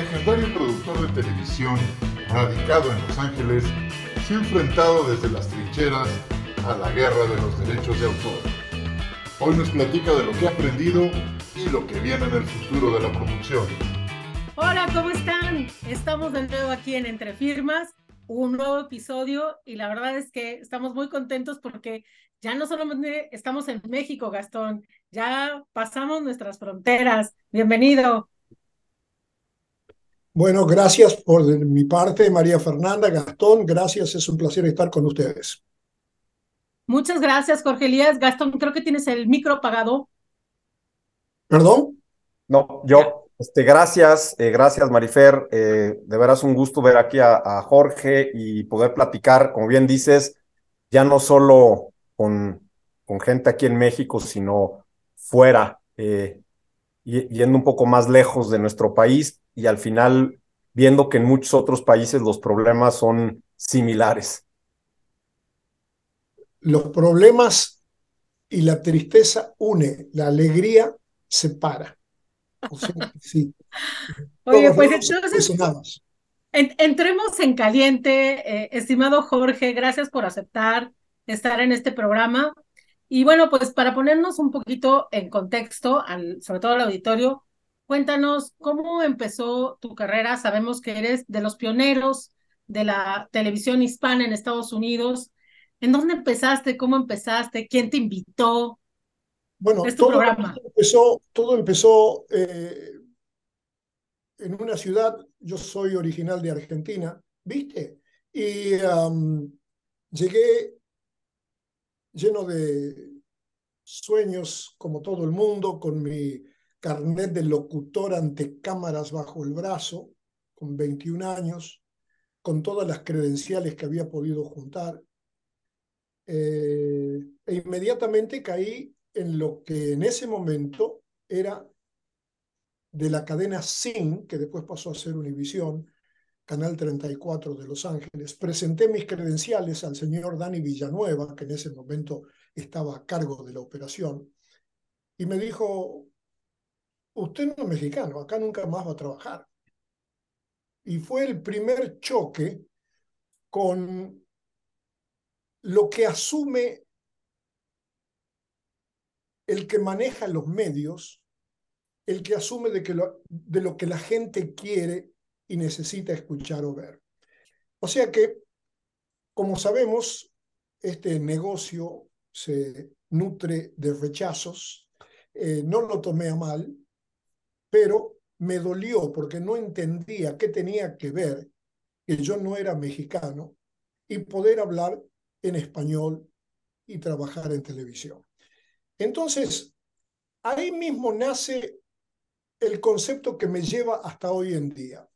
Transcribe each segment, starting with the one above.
legendario productor de televisión, radicado en Los Ángeles, se ha enfrentado desde las trincheras a la guerra de los derechos de autor. Hoy nos platica de lo que ha aprendido y lo que viene en el futuro de la producción. Hola, ¿cómo están? Estamos de nuevo aquí en Entre Firmas, un nuevo episodio y la verdad es que estamos muy contentos porque ya no solamente estamos en México, Gastón, ya pasamos nuestras fronteras. Bienvenido. Bueno, gracias por mi parte, María Fernanda, Gastón, gracias, es un placer estar con ustedes. Muchas gracias, Jorge Elías. Gastón, creo que tienes el micro apagado. ¿Perdón? No, yo, este, gracias, eh, gracias Marifer, eh, de veras un gusto ver aquí a, Jorge y poder platicar, como bien dices, ya no solo con, con gente aquí en México, sino fuera, eh, yendo un poco más lejos de nuestro país, y al final viendo que en muchos otros países los problemas son similares. Los problemas y la tristeza une, la alegría separa. O sí. Oye, pues entonces entremos en caliente, eh, estimado Jorge, gracias por aceptar estar en este programa. Y bueno, pues para ponernos un poquito en contexto, al, sobre todo al auditorio, Cuéntanos cómo empezó tu carrera. Sabemos que eres de los pioneros de la televisión hispana en Estados Unidos. ¿En dónde empezaste? ¿Cómo empezaste? ¿Quién te invitó? Bueno, todo, empezó, todo empezó eh, en una ciudad, yo soy original de Argentina, ¿viste? Y llegué lleno de sueños, como todo el mundo, con mi carnet de locutor ante cámaras bajo el brazo, con 21 años, con todas las credenciales que había podido juntar. Eh, e inmediatamente caí en lo que en ese momento era de la cadena SIN, que después pasó a ser Univisión, Canal 34 de Los Ángeles. Presenté mis credenciales al señor Dani Villanueva, que en ese momento estaba a cargo de la operación, y me dijo, usted no es mexicano, acá nunca más va a trabajar. Y fue el primer choque con lo que asume el que maneja los medios, el que asume de, que lo, de lo que la gente quiere y necesita escuchar o ver. O sea que, como sabemos, este negocio se nutre de rechazos. Eh, no lo tomé a mal, pero me dolió porque no entendía qué tenía que ver que yo no era mexicano y poder hablar en español y trabajar en televisión. Entonces, ahí mismo nace el concepto que me lleva hasta hoy en día.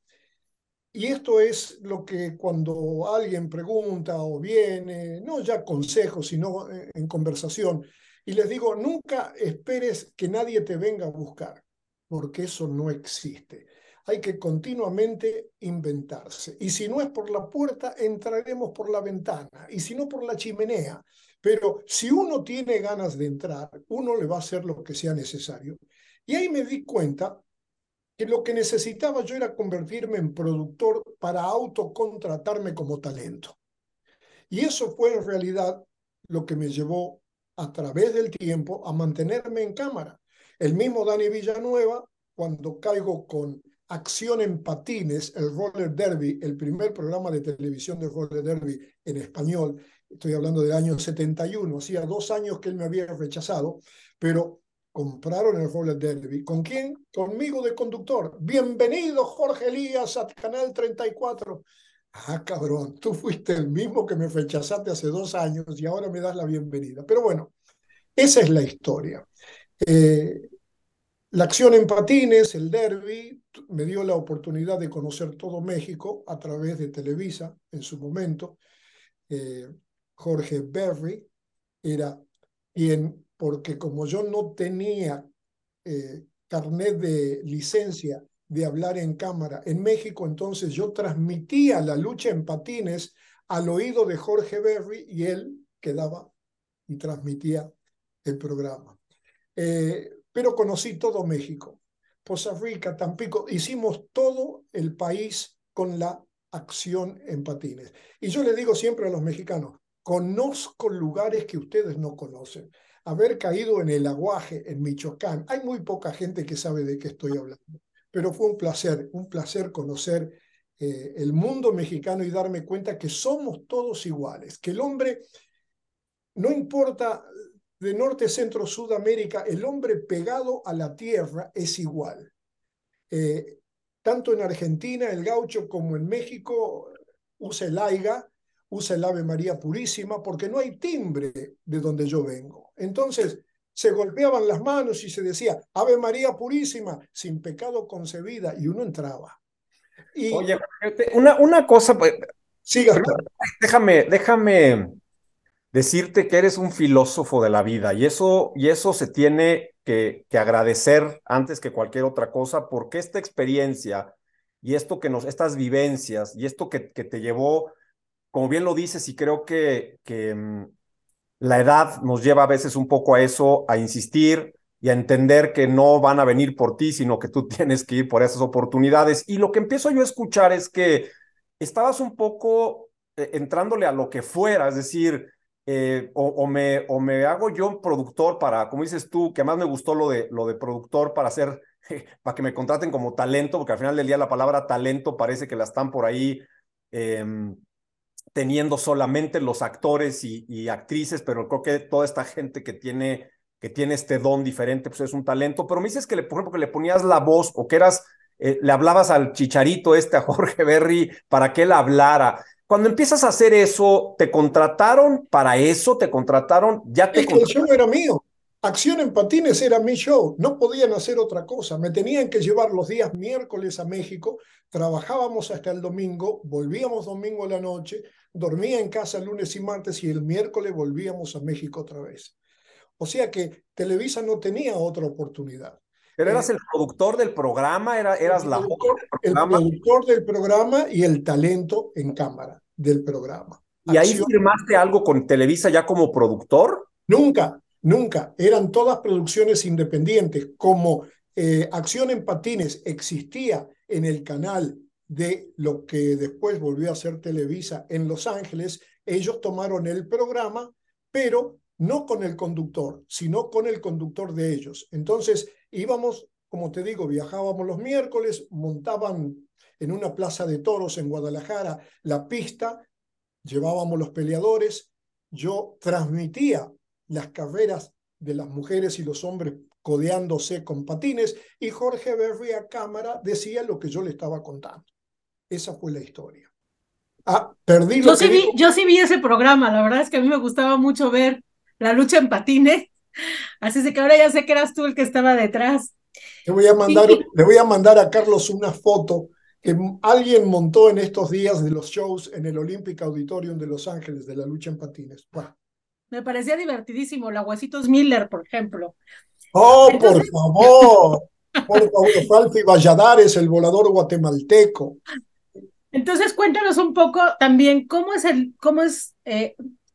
Y esto es lo que cuando alguien pregunta o viene, no ya consejo, sino en conversación, y les digo, nunca esperes que nadie te venga a buscar porque eso no existe. Hay que continuamente inventarse. Y si no es por la puerta, entraremos por la ventana. Y si no, por la chimenea. Pero si uno tiene ganas de entrar, uno le va a hacer lo que sea necesario. Y ahí me di cuenta que lo que necesitaba yo era convertirme en productor para autocontratarme como talento. Y eso fue en realidad lo que me llevó a través del tiempo a mantenerme en cámara. El mismo Dani Villanueva, cuando caigo con Acción en Patines, el Roller Derby, el primer programa de televisión de Roller Derby en español, estoy hablando del año 71, hacía dos años que él me había rechazado, pero compraron el Roller Derby. ¿Con quién? Conmigo de conductor. Bienvenido, Jorge Elías, a Canal 34. Ah, cabrón, tú fuiste el mismo que me rechazaste hace dos años y ahora me das la bienvenida. Pero bueno, esa es la historia. Eh, la acción en patines, el derby, me dio la oportunidad de conocer todo México a través de Televisa en su momento. Eh, Jorge Berry era quien, porque como yo no tenía eh, carnet de licencia de hablar en cámara en México, entonces yo transmitía la lucha en patines al oído de Jorge Berry y él quedaba y transmitía el programa. Eh, pero conocí todo México. Poza Rica, Tampico, hicimos todo el país con la acción en patines. Y yo le digo siempre a los mexicanos, conozco lugares que ustedes no conocen. Haber caído en el aguaje en Michoacán, hay muy poca gente que sabe de qué estoy hablando, pero fue un placer, un placer conocer eh, el mundo mexicano y darme cuenta que somos todos iguales, que el hombre, no importa de norte, centro, sudamérica, el hombre pegado a la tierra es igual. Eh, tanto en Argentina, el gaucho, como en México, usa el aiga, usa el Ave María Purísima, porque no hay timbre de donde yo vengo. Entonces, se golpeaban las manos y se decía, Ave María Purísima, sin pecado concebida, y uno entraba. Oye, una, una cosa, pues, déjame, déjame decirte que eres un filósofo de la vida y eso, y eso se tiene que, que, agradecer antes que cualquier otra cosa, porque esta experiencia y esto que nos, estas vivencias y esto que, que te llevó, como bien lo dices, y creo que, que mm, la edad nos lleva a veces un poco a eso, a insistir, y a entender que no van a venir por ti, sino que tú tienes que ir por esas oportunidades. Y lo que empiezo yo a escuchar es que estabas un poco eh, entrándole a lo que fuera, es decir, eh, o, me, o me hago yo productor para, como dices tú, que más me gustó lo de, lo de productor para hacer, para que me contraten como talento, porque al final del día la palabra talento parece que la están por ahí em, teniendo solamente los actores y, y, actrices, pero creo que toda esta gente que tiene que tiene este don diferente, pues es un talento, pero me dices que, le, por ejemplo, que le ponías la voz o que eras, eh, le hablabas al chicharito este, a Jorge Berry, para que él hablara. Cuando empiezas a hacer eso, ¿te contrataron para eso? ¿Te contrataron? ¿Ya te es que el show era mío. Acción en Patines era mi show. No podían hacer otra cosa. Me tenían que llevar los días miércoles a México. Trabajábamos hasta el domingo. Volvíamos domingo a la noche. Dormía en casa el lunes y martes y el miércoles volvíamos a México otra vez. O sea que Televisa no tenía otra oportunidad. Pero eras eh, el productor del programa, era, eras la productor, el productor del programa y el talento en cámara del programa. ¿Y ahí firmaste algo con Televisa ya como productor? Nunca, nunca. Eran todas producciones independientes. Como eh, Acción en Patines existía en el canal de lo que después volvió a ser Televisa en Los Ángeles, ellos tomaron el programa, pero no con el conductor, sino con el conductor de ellos. Entonces íbamos, como te digo, viajábamos los miércoles, montaban en una plaza de toros en Guadalajara la pista, llevábamos los peleadores, yo transmitía las carreras de las mujeres y los hombres codeándose con patines y Jorge Berry a cámara decía lo que yo le estaba contando. Esa fue la historia. Ah, perdí yo, sí vi, yo sí vi ese programa, la verdad es que a mí me gustaba mucho ver la lucha en patines. Así es que ahora ya sé que eras tú el que estaba detrás. Le voy a mandar, le voy a, mandar a Carlos una foto que alguien montó en estos días de los shows en el Olympic Auditorium de Los Ángeles de la lucha en patines. Me parecía divertidísimo, la Huesitos Miller, por ejemplo. Oh, por favor. Por favor, Falfi Valladares, el volador guatemalteco. Entonces, cuéntanos un poco también cómo es el, cómo es eh,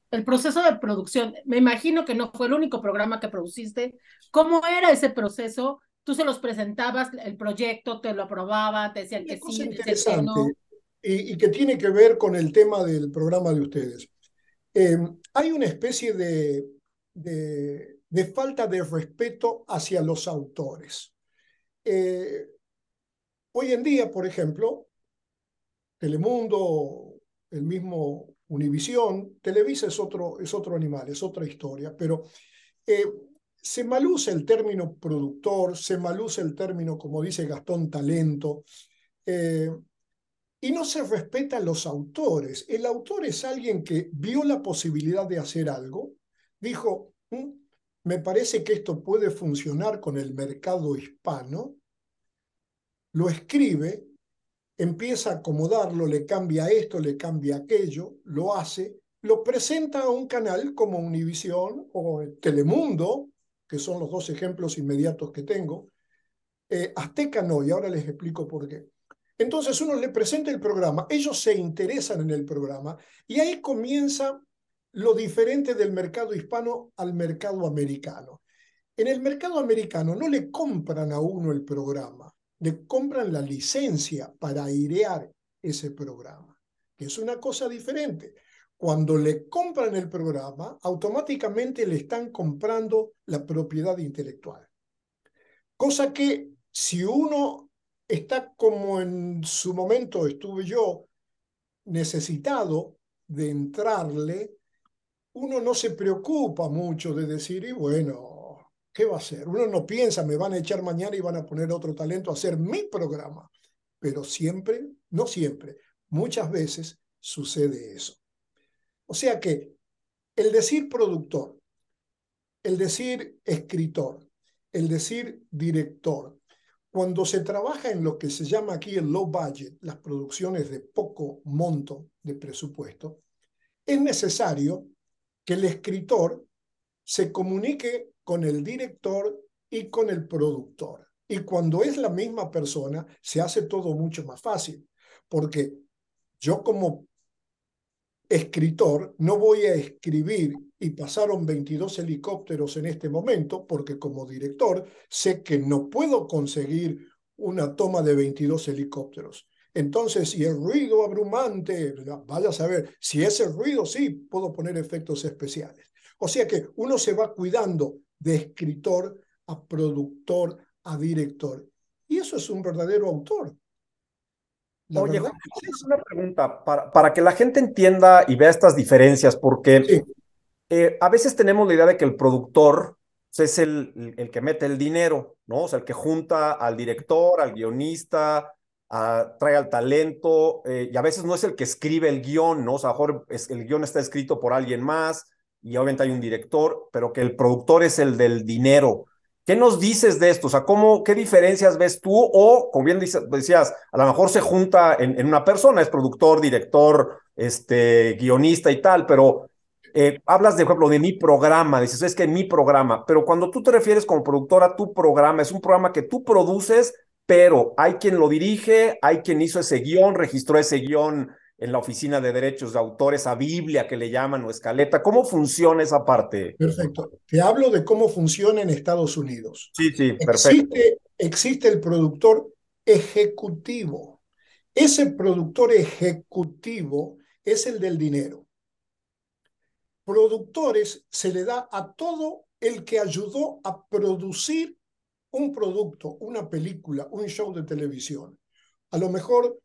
el proceso de producción, me imagino que no fue el único programa que produciste. ¿Cómo era ese proceso? Tú se los presentabas, el proyecto, te lo aprobaba, te decían que sí, interesante, no. Y, y, que tiene que ver con el tema del programa de ustedes. Em, hay una especie de, de, de, falta de respeto hacia los autores. Eh, hoy en día, por ejemplo, Telemundo, el mismo Univisión, Televisa es otro, es otro animal, es otra historia, pero eh, se maluce el término productor, se maluce el término, como dice Gastón, talento, eh, y no se respetan los autores. El autor es alguien que vio la posibilidad de hacer algo, dijo, mm, me parece que esto puede funcionar con el mercado hispano, lo escribe empieza a acomodarlo, le cambia esto, le cambia aquello, lo hace, lo presenta a un canal como Univisión o Telemundo, que son los dos ejemplos inmediatos que tengo. Eh, Azteca no, y ahora les explico por qué. Entonces uno le presenta el programa, ellos se interesan en el programa y ahí comienza lo diferente del mercado hispano al mercado americano. En el mercado americano no le compran a uno el programa, le compran la licencia para airear ese programa, que es una cosa diferente. Cuando le compran el programa, automáticamente le están comprando la propiedad intelectual. Cosa que si uno está como en su momento estuve yo, necesitado de entrarle, uno no se preocupa mucho de decir, y bueno, ¿qué va a hacer? Uno no piensa, me van a echar mañana y van a poner otro talento a hacer mi programa. Pero siempre, no siempre, muchas veces sucede eso. O sea que el decir productor, el decir escritor, el decir director, cuando se trabaja en lo que se llama aquí el low budget, las producciones de poco monto de presupuesto, es necesario que el escritor se comunique con el director y con el productor. Y cuando es la misma persona, se hace todo mucho más fácil, porque yo como escritor no voy a escribir y pasaron 22 helicópteros en este momento, porque como director sé que no puedo conseguir una toma de 22 helicópteros. Entonces, si el ruido abrumante, vaya a saber, si ese ruido sí, puedo poner efectos especiales. O sea que uno se va cuidando de escritor a productor a director. Y eso es un verdadero autor. Oye, una pregunta para, para, que la gente entienda y vea estas diferencias, porque eh, a veces tenemos la idea de que el productor es el, el, que mete el dinero, ¿no? O sea, el que junta al director, al guionista, trae al talento, eh, y a veces no es el que escribe el guion, ¿no? O sea, mejor es, el guion está escrito por alguien más, y obviamente hay un director, pero que el productor es el del dinero. ¿Qué nos dices de esto? O sea, ¿cómo, ¿qué diferencias ves tú? O, como bien decías, a lo mejor se junta en, una persona, es productor, director, este, guionista y tal, pero eh, hablas, de ejemplo, de mi programa, dices, es que mi programa, pero cuando tú te refieres como productora a tu programa, es un programa que tú produces, pero hay quien lo dirige, hay quien hizo ese guion, registró ese guion en la oficina de derechos de autores, a Biblia que le llaman o escaleta. ¿Cómo funciona esa parte? Perfecto. Te hablo de cómo funciona en Estados Unidos. Sí, sí, perfecto. Existe, existe el productor ejecutivo. Ese productor ejecutivo es el del dinero productores se le da a todo el que ayudó a producir un producto, una película, un show de televisión. A lo mejor,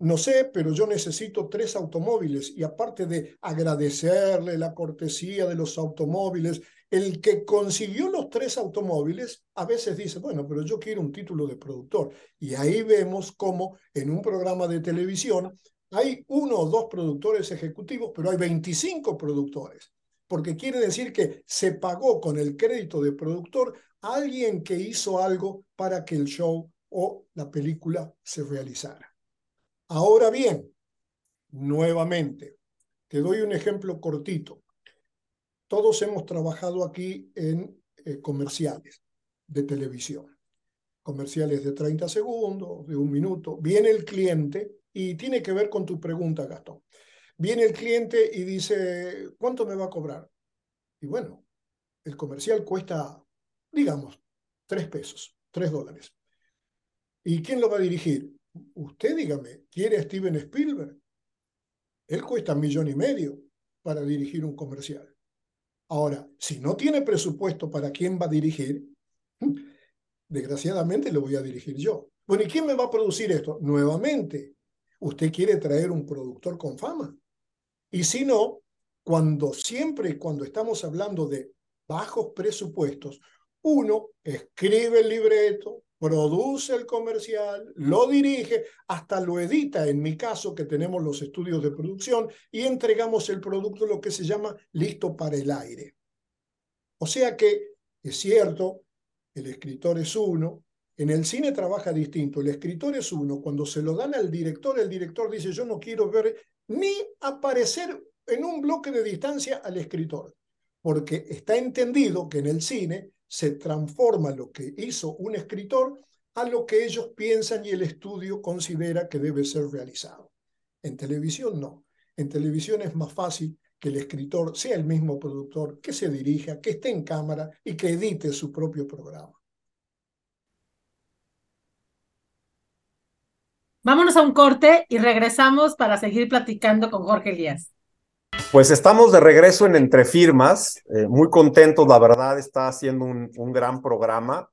no sé, pero yo necesito tres automóviles y aparte de agradecerle la cortesía de los automóviles, el que consiguió los tres automóviles a veces dice, bueno, pero yo quiero un título de productor. Y ahí vemos cómo en un programa de televisión hay uno o dos productores ejecutivos, pero hay 25 productores, porque quiere decir que se pagó con el crédito de productor a alguien que hizo algo para que el show o la película se realizara. Ahora bien, nuevamente, te doy un ejemplo cortito. Todos hemos trabajado aquí en eh, comerciales de televisión, comerciales de 30 segundos, de un minuto. Viene el cliente y tiene que ver con tu pregunta, Gastón. Viene el cliente y dice, ¿cuánto me va a cobrar? Y bueno, el comercial cuesta, digamos, tres pesos, tres dólares. ¿Y quién lo va a dirigir? Usted dígame, ¿quiere a Steven Spielberg? Él cuesta un millón y medio para dirigir un comercial. Ahora, si no tiene presupuesto para quién va a dirigir, desgraciadamente lo voy a dirigir yo. Bueno, ¿y quién me va a producir esto? Nuevamente, usted quiere traer un productor con fama. Y si no, cuando siempre, cuando estamos hablando de bajos presupuestos, uno escribe el libreto, produce el comercial, lo dirige, hasta lo edita, en mi caso que tenemos los estudios de producción, y entregamos el producto lo que se llama listo para el aire. O sea que es cierto, el escritor es uno, en el cine trabaja distinto. El escritor es uno. Cuando se lo dan al director, el director dice, yo no quiero ver ni aparecer en un bloque de distancia al escritor, porque está entendido que en el cine se transforma lo que hizo un escritor a lo que ellos piensan y el estudio considera que debe ser realizado. En televisión no. En televisión es más fácil que el escritor sea el mismo productor, que se dirija, que esté en cámara y que edite su propio programa. Vámonos a un corte y regresamos para seguir platicando con Jorge Elías. Pues estamos de regreso en Entre Firmas, eh, muy contentos, la verdad, está haciendo un, un gran programa.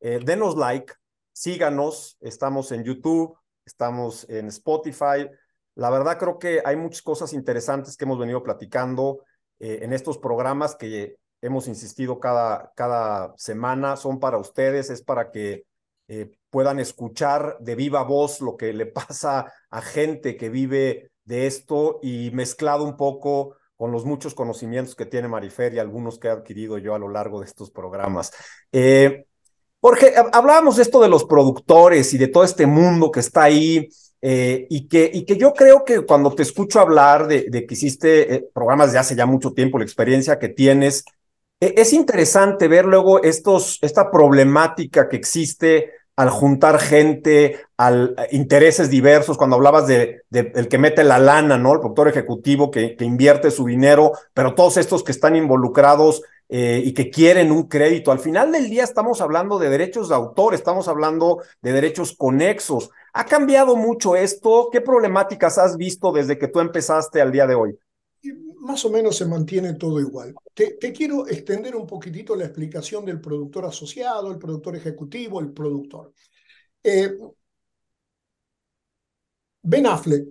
Eh, denos like, síganos, estamos en YouTube, estamos en Spotify. La verdad creo que hay muchas cosas interesantes que hemos venido platicando eh, en estos programas que hemos insistido cada, cada semana, son para ustedes, es para que puedan escuchar de viva voz lo que le pasa a gente que vive de esto y mezclado un poco con los muchos conocimientos que tiene Marifer y algunos que he adquirido yo a lo largo de estos programas. Eh, Jorge, hablábamos de esto de los productores y de todo este mundo que está ahí eh, y, que, y que yo creo que cuando te escucho hablar de, que hiciste eh, programas de hace ya mucho tiempo, la experiencia que tienes, es interesante ver luego estos, esta problemática que existe al juntar gente, al intereses diversos, cuando hablabas de, el que mete la lana, ¿no? El productor ejecutivo que, que invierte su dinero, pero todos estos que están involucrados eh, y que quieren un crédito. Al final del día estamos hablando de derechos de autor, estamos hablando de derechos conexos. ¿Ha cambiado mucho esto? ¿Qué problemáticas has visto desde que tú empezaste al día de hoy? Más o menos se mantiene todo igual. Te, quiero extender un poquitito la explicación del productor asociado, el productor ejecutivo, el productor. Eh, ben Affleck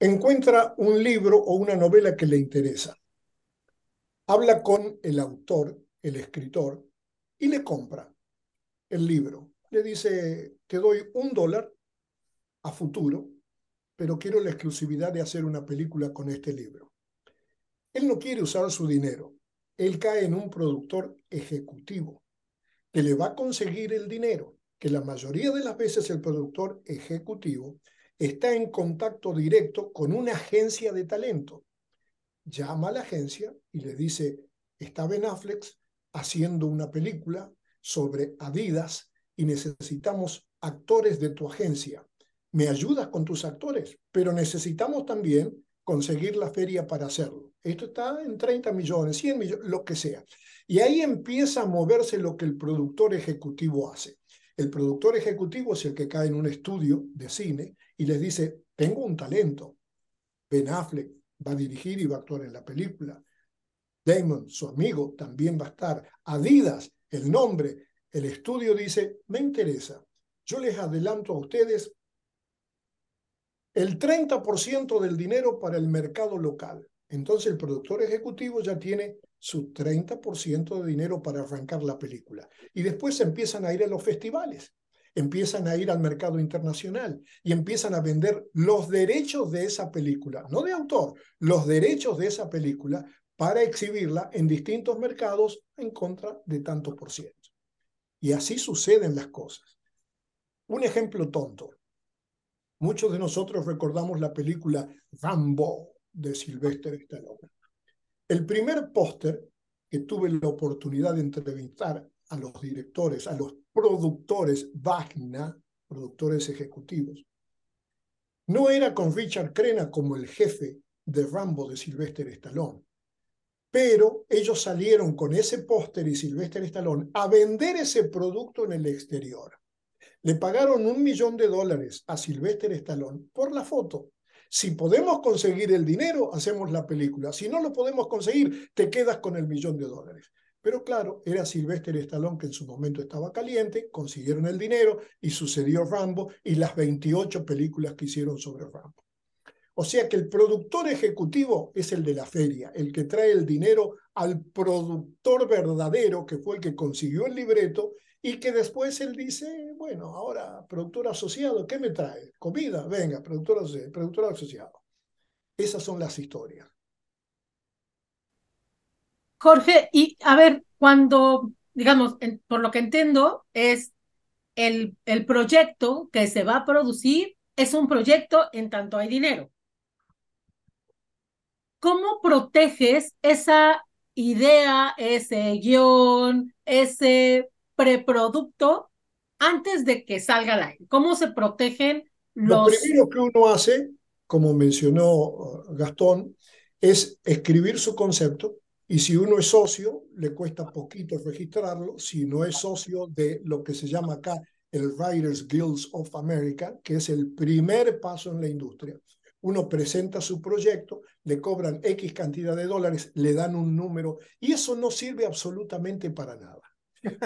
encuentra un libro o una novela que le interesa. Habla con el autor, el escritor, y le compra el libro. Le dice, te doy un dólar a futuro pero quiero la exclusividad de hacer una película con este libro. Él no quiere usar su dinero. Él cae en un productor ejecutivo que le va a conseguir el dinero, que la mayoría de las veces el productor ejecutivo está en contacto directo con una agencia de talento. Llama a la agencia y le dice, está Ben Affleck haciendo una película sobre Adidas y necesitamos actores de tu agencia me ayudas con tus actores, pero necesitamos también conseguir la feria para hacerlo. Esto está en 30 millones, 100 millones, lo que sea. Y ahí empieza a moverse lo que el productor ejecutivo hace. El productor ejecutivo es el que cae en un estudio de cine y les dice, tengo un talento. Ben Affleck va a dirigir y va a actuar en la película. Damon, su amigo, también va a estar. Adidas, el nombre. El estudio dice, me interesa. Yo les adelanto a ustedes el 30% del dinero para el mercado local. Entonces el productor ejecutivo ya tiene su 30% de dinero para arrancar la película. Y después empiezan a ir a los festivales, empiezan a ir al mercado internacional y empiezan a vender los derechos de esa película, no de autor, los derechos de esa película para exhibirla en distintos mercados en contra de tanto por ciento. Y así suceden las cosas. Un ejemplo tonto. Muchos de nosotros recordamos la película Rambo de Sylvester Stallone. El primer póster que tuve la oportunidad de entrevistar a los directores, a los productores Wagner, productores ejecutivos, no era con Richard Crenna como el jefe de Rambo de Sylvester Stallone, pero ellos salieron con ese póster y Sylvester Stallone a vender ese producto en el exterior. Le pagaron un millón de dólares a Sylvester Stallone por la foto. Si podemos conseguir el dinero, hacemos la película. Si no lo podemos conseguir, te quedas con el millón de dólares. Pero claro, era Sylvester Stallone que en su momento estaba caliente, consiguieron el dinero y sucedió Rambo y las 28 películas que hicieron sobre Rambo. O sea que el productor ejecutivo es el de la feria, el que trae el dinero al productor verdadero, que fue el que consiguió el libreto y que después él dice, bueno, ahora productor asociado, ¿qué me trae? Comida, venga, productor, productor asociado. Esas son las historias. Jorge, y a ver, cuando, digamos, por lo que entiendo, es el, el proyecto que se va a producir, es un proyecto en tanto hay dinero. ¿Cómo proteges esa idea, ese guion, ese preproducto antes de que salga al aire? ¿Cómo se protegen los... Lo primero que uno hace como mencionó uh, Gastón, es escribir su concepto y si uno es socio, le cuesta poquito registrarlo. Si no es socio de lo que se llama acá el Writers Guilds of America, que es el primer paso en la industria. Uno presenta su proyecto, le cobran X cantidad de dólares, le dan un número y eso no sirve absolutamente para nada.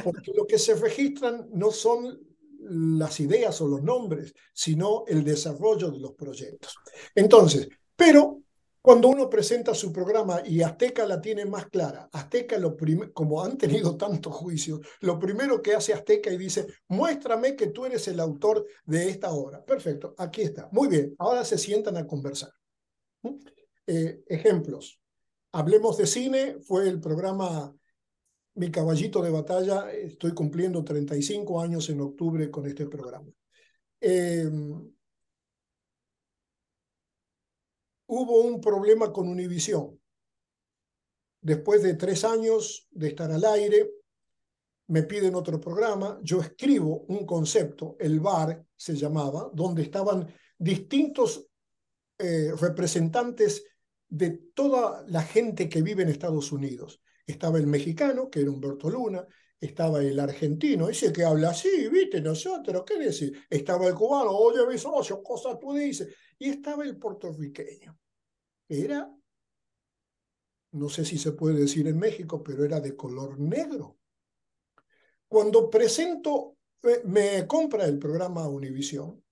Porque lo que se registran no son las ideas o los nombres, sino el desarrollo de los proyectos. Entonces, pero cuando uno presenta su programa y Azteca la tiene más clara, Azteca, lo como han tenido tantos juicios, lo primero que hace Azteca y dice, muéstrame que tú eres el autor de esta obra. Perfecto, aquí está. Muy bien, ahora se sientan a conversar. ¿Mm? Eh, ejemplos. Hablemos de cine, fue el programa Mi caballito de batalla, estoy cumpliendo 35 años en octubre con este programa. Eh, hubo un problema con Univisión. Después de tres años de estar al aire, me piden otro programa, yo escribo un concepto, el bar se llamaba, donde estaban distintos eh, representantes de toda la gente que vive en Estados Unidos. Estaba el mexicano, que era Humberto Luna, estaba el argentino, ese que habla así, viste, nosotros, ¿qué decir? Estaba el cubano, oye, mis socios, cosas tú dices, y estaba el puertorriqueño era, no sé si se puede decir en México, pero era de color negro. Cuando presento, eh, me compra el programa Univisión,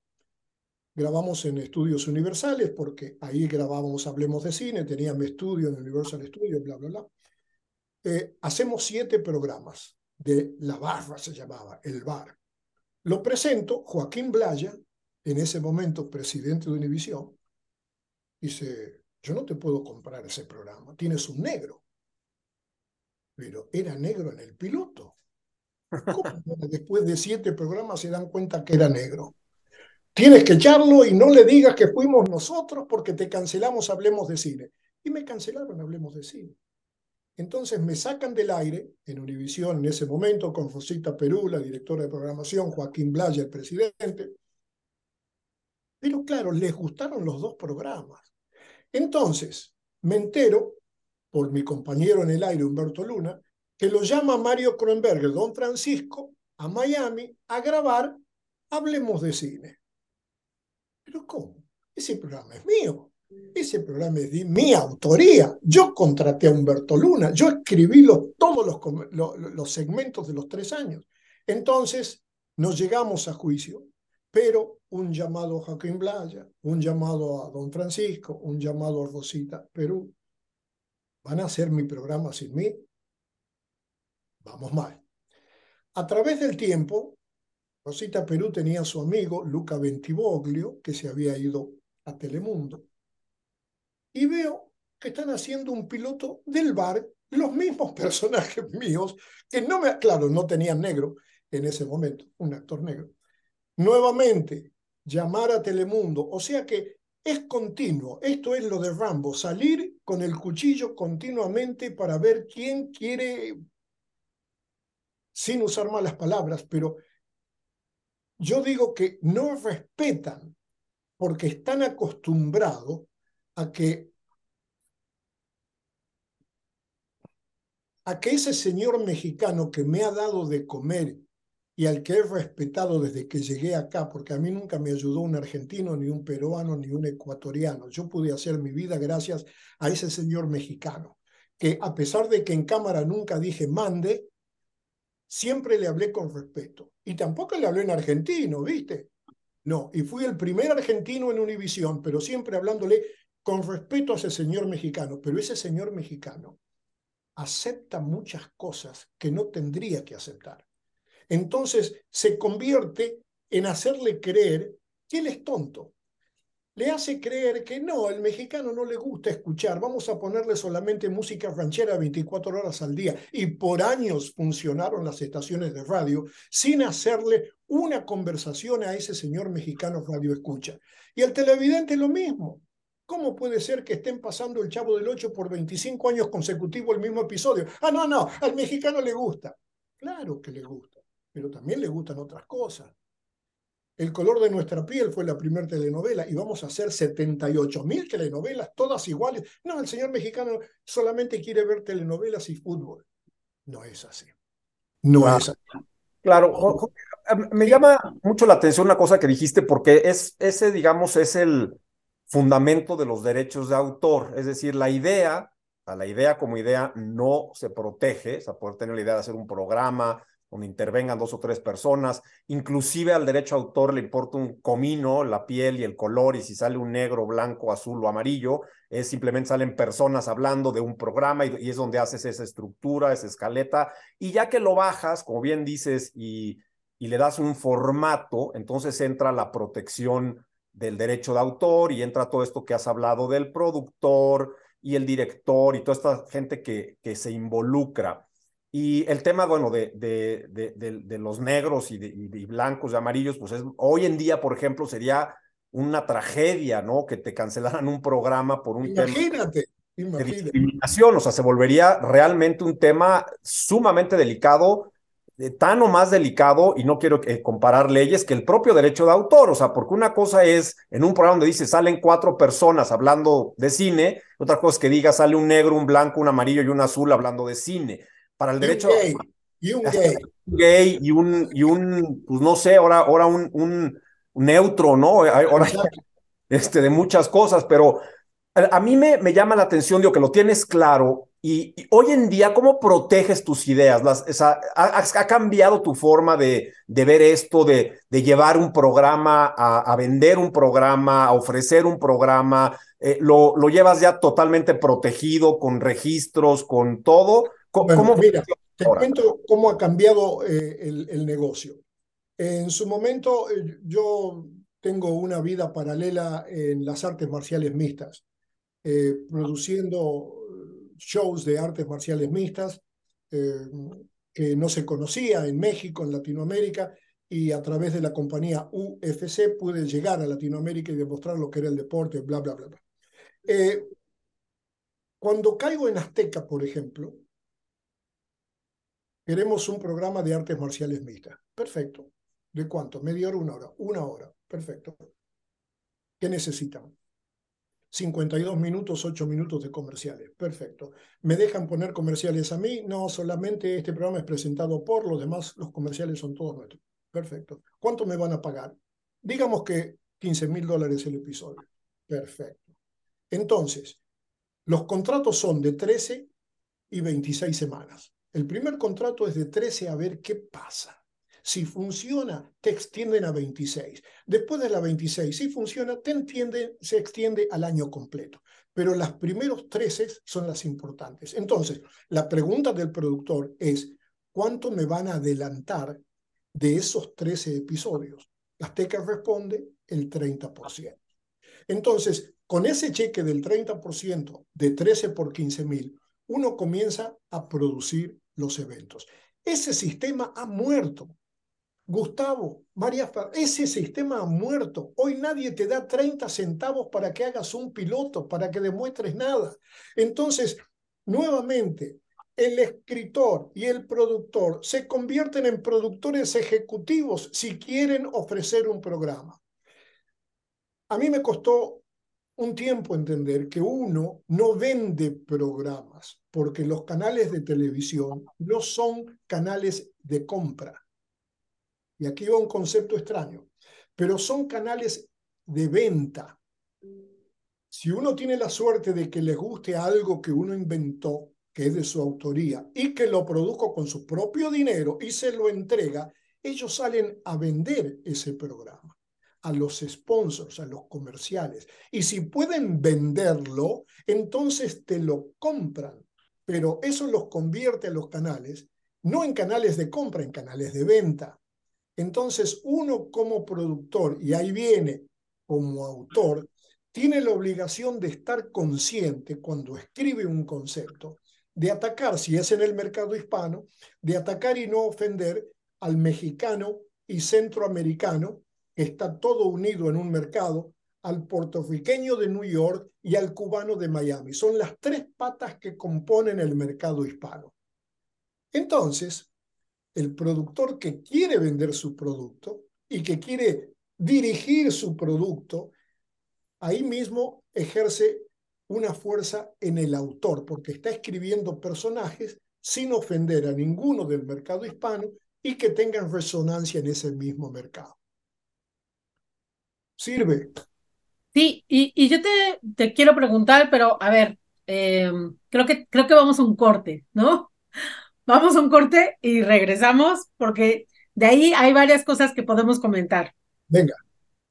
grabamos en estudios universales, porque ahí grabábamos Hablemos de Cine, tenía mi estudio en Universal Studios, bla, bla, bla. Eh, hacemos siete programas de La Barra, se llamaba, el bar. Lo presento, Joaquín Blaya, en ese momento presidente de Univisión, dice, yo no te puedo comprar ese programa, tienes un negro. Pero era negro en el piloto. ¿Cómo después de siete programas se dan cuenta que era negro? Tienes que echarlo y no le digas que fuimos nosotros porque te cancelamos Hablemos de Cine. Y me cancelaron Hablemos de Cine. Entonces me sacan del aire en Univisión en ese momento con Rosita Perú, la directora de programación, Joaquín Blaya, el presidente. Pero claro, les gustaron los dos programas. Entonces, me entero, por mi compañero en el aire, Humberto Luna, que lo llama Mario Kronberger, don Francisco, a Miami a grabar Hablemos de Cine. Pero ¿cómo? Ese programa es mío. Ese programa es de mi autoría. Yo contraté a Humberto Luna. Yo escribí todos los, los segmentos de los tres años. Entonces, nos llegamos a juicio pero un llamado a Joaquín Blaya, un llamado a Don Francisco, un llamado a Rosita Perú. ¿Van a hacer mi programa sin mí? Vamos mal. A través del tiempo, Rosita Perú tenía a su amigo Luca Ventivoglio, que se había ido a Telemundo. Y veo que están haciendo un piloto del bar, los mismos personajes míos, que no me, claro, no tenían negro en ese momento, un actor negro nuevamente llamar a Telemundo. O sea que es continuo. Esto es lo de Rambo, salir con el cuchillo continuamente para ver quién quiere, sin usar malas palabras, pero yo digo que no respetan porque están acostumbrados a que a que ese señor mexicano que me ha dado de comer y al que he respetado desde que llegué acá, porque a mí nunca me ayudó un argentino, ni un peruano, ni un ecuatoriano. Yo pude hacer mi vida gracias a ese señor mexicano, que a pesar de que en cámara nunca dije mande, siempre le hablé con respeto. Y tampoco le hablé en argentino, ¿viste? No, y fui el primer argentino en Univisión, pero siempre hablándole con respeto a ese señor mexicano. Pero ese señor mexicano acepta muchas cosas que no tendría que aceptar entonces se convierte en hacerle creer que él es tonto. Le hace creer que no, al mexicano no le gusta escuchar, vamos a ponerle solamente música ranchera 24 horas al día. Y por años funcionaron las estaciones de radio sin hacerle una conversación a ese señor mexicano radio escucha. Y el televidente lo mismo. ¿Cómo puede ser que estén pasando el Chavo del 8 por 25 años consecutivos el mismo episodio? Ah, no, no, al mexicano le gusta. Claro que le gusta pero también le gustan otras cosas. El color de nuestra piel fue la primera telenovela y vamos a hacer 78 mil telenovelas, todas iguales. No, el señor mexicano solamente quiere ver telenovelas y fútbol. No es así. No es así. Claro, me llama mucho la atención una cosa que dijiste porque es ese, digamos, es el fundamento de los derechos de autor. Es decir, la idea, a la idea como idea no se protege, o sea, poder tener la idea de hacer un programa, donde intervengan dos o tres personas, inclusive al derecho autor le importa un comino, la piel y el color, y si sale un negro, blanco, azul o amarillo, es simplemente salen personas hablando de un programa y, es donde haces esa estructura, esa escaleta, y ya que lo bajas, como bien dices, y le das un formato, entonces entra la protección del derecho de autor y entra todo esto que has hablado del productor y el director y toda esta gente que, que se involucra. Y el tema, bueno, de, de, de, los negros y, y, blancos y amarillos, pues es, hoy en día, por ejemplo, sería una tragedia, ¿no? Que te cancelaran un programa por un imagínate, tema de discriminación, o sea, se volvería realmente un tema sumamente delicado, tan o más delicado, y no quiero eh, comparar leyes, que el propio derecho de autor, o sea, porque una cosa es en un programa donde dice salen cuatro personas hablando de cine, otra cosa es que diga sale un negro, un blanco, un amarillo y un azul hablando de cine para el derecho. Y un gay. Un gay y un, y un, pues no sé, ahora, ahora un, un, neutro, ¿no? Ahora, este, de muchas cosas, pero a mí me, me llama la atención, digo, que lo tienes claro. Y, hoy en día, ¿cómo proteges tus ideas? Las, esa, ha, cambiado tu forma de, de ver esto, de, de, llevar un programa, a, a, vender un programa, a ofrecer un programa? Eh, lo, ¿Lo llevas ya totalmente protegido, con registros, con todo? ¿Cómo, mira, te cuento cómo ha cambiado eh, el, negocio. En su momento, eh, yo tengo una vida paralela en las artes marciales mixtas, eh, produciendo shows de artes marciales mixtas que no se conocía en México, en Latinoamérica, y a través de la compañía UFC pude llegar a Latinoamérica y demostrar lo que era el deporte, bla, bla, bla. bla. cuando caigo en Azteca, por ejemplo, Queremos un programa de artes marciales mixtas. Perfecto. ¿De cuánto? ¿Media hora, una hora? Una hora. Perfecto. ¿Qué necesitan? 52 minutos, 8 minutos de comerciales. Perfecto. ¿Me dejan poner comerciales a mí? No, solamente este programa es presentado por los demás, los comerciales son todos nuestros. Perfecto. ¿Cuánto me van a pagar? Digamos que 15 mil dólares el episodio. Perfecto. Entonces, los contratos son de 13 y 26 semanas. El primer contrato es de 13 a ver qué pasa. Si funciona, te extienden a 26. Después de la 26, si funciona, se extiende al año completo. Pero las primeros 13 son las importantes. Entonces, la pregunta del productor es, ¿cuánto me van a adelantar de esos 13 episodios? Azteca responde el 30%. Entonces, con ese cheque del 30% de 13 por 15 mil, uno comienza a producir los eventos. Ese sistema ha muerto. Gustavo, María, ese sistema ha muerto. Hoy nadie te da 30 centavos para que hagas un piloto, para que demuestres nada. Entonces, nuevamente, el escritor y el productor se convierten en productores ejecutivos si quieren ofrecer un programa. A mí me costó un tiempo entender que uno no vende programas, porque los canales de televisión no son canales de compra. Y aquí va un concepto extraño, pero son canales de venta. Si uno tiene la suerte de que le guste algo que uno inventó, que es de su autoría, y que lo produjo con su propio dinero y se lo entrega, ellos salen a vender ese programa a los sponsors, a los comerciales. Y si pueden venderlo, entonces te lo compran. Pero eso los convierte a los canales, no en canales de compra, en canales de venta. Entonces uno como productor, y ahí viene como autor, tiene la obligación de estar consciente cuando escribe un concepto, de atacar, si es en el mercado hispano, de atacar y no ofender al mexicano y centroamericano está todo unido en un mercado, al puertorriqueño de New York y al cubano de Miami. Son las tres patas que componen el mercado hispano. Entonces, el productor que quiere vender su producto y que quiere dirigir su producto, ahí mismo ejerce una fuerza en el autor, porque está escribiendo personajes sin ofender a ninguno del mercado hispano y que tengan resonancia en ese mismo mercado. ¿Sirve? Sí, y, y yo te, te, quiero preguntar, pero a ver, eh, creo, que, creo que vamos a un corte, ¿no? Vamos a un corte y regresamos porque de ahí hay varias cosas que podemos comentar. Venga.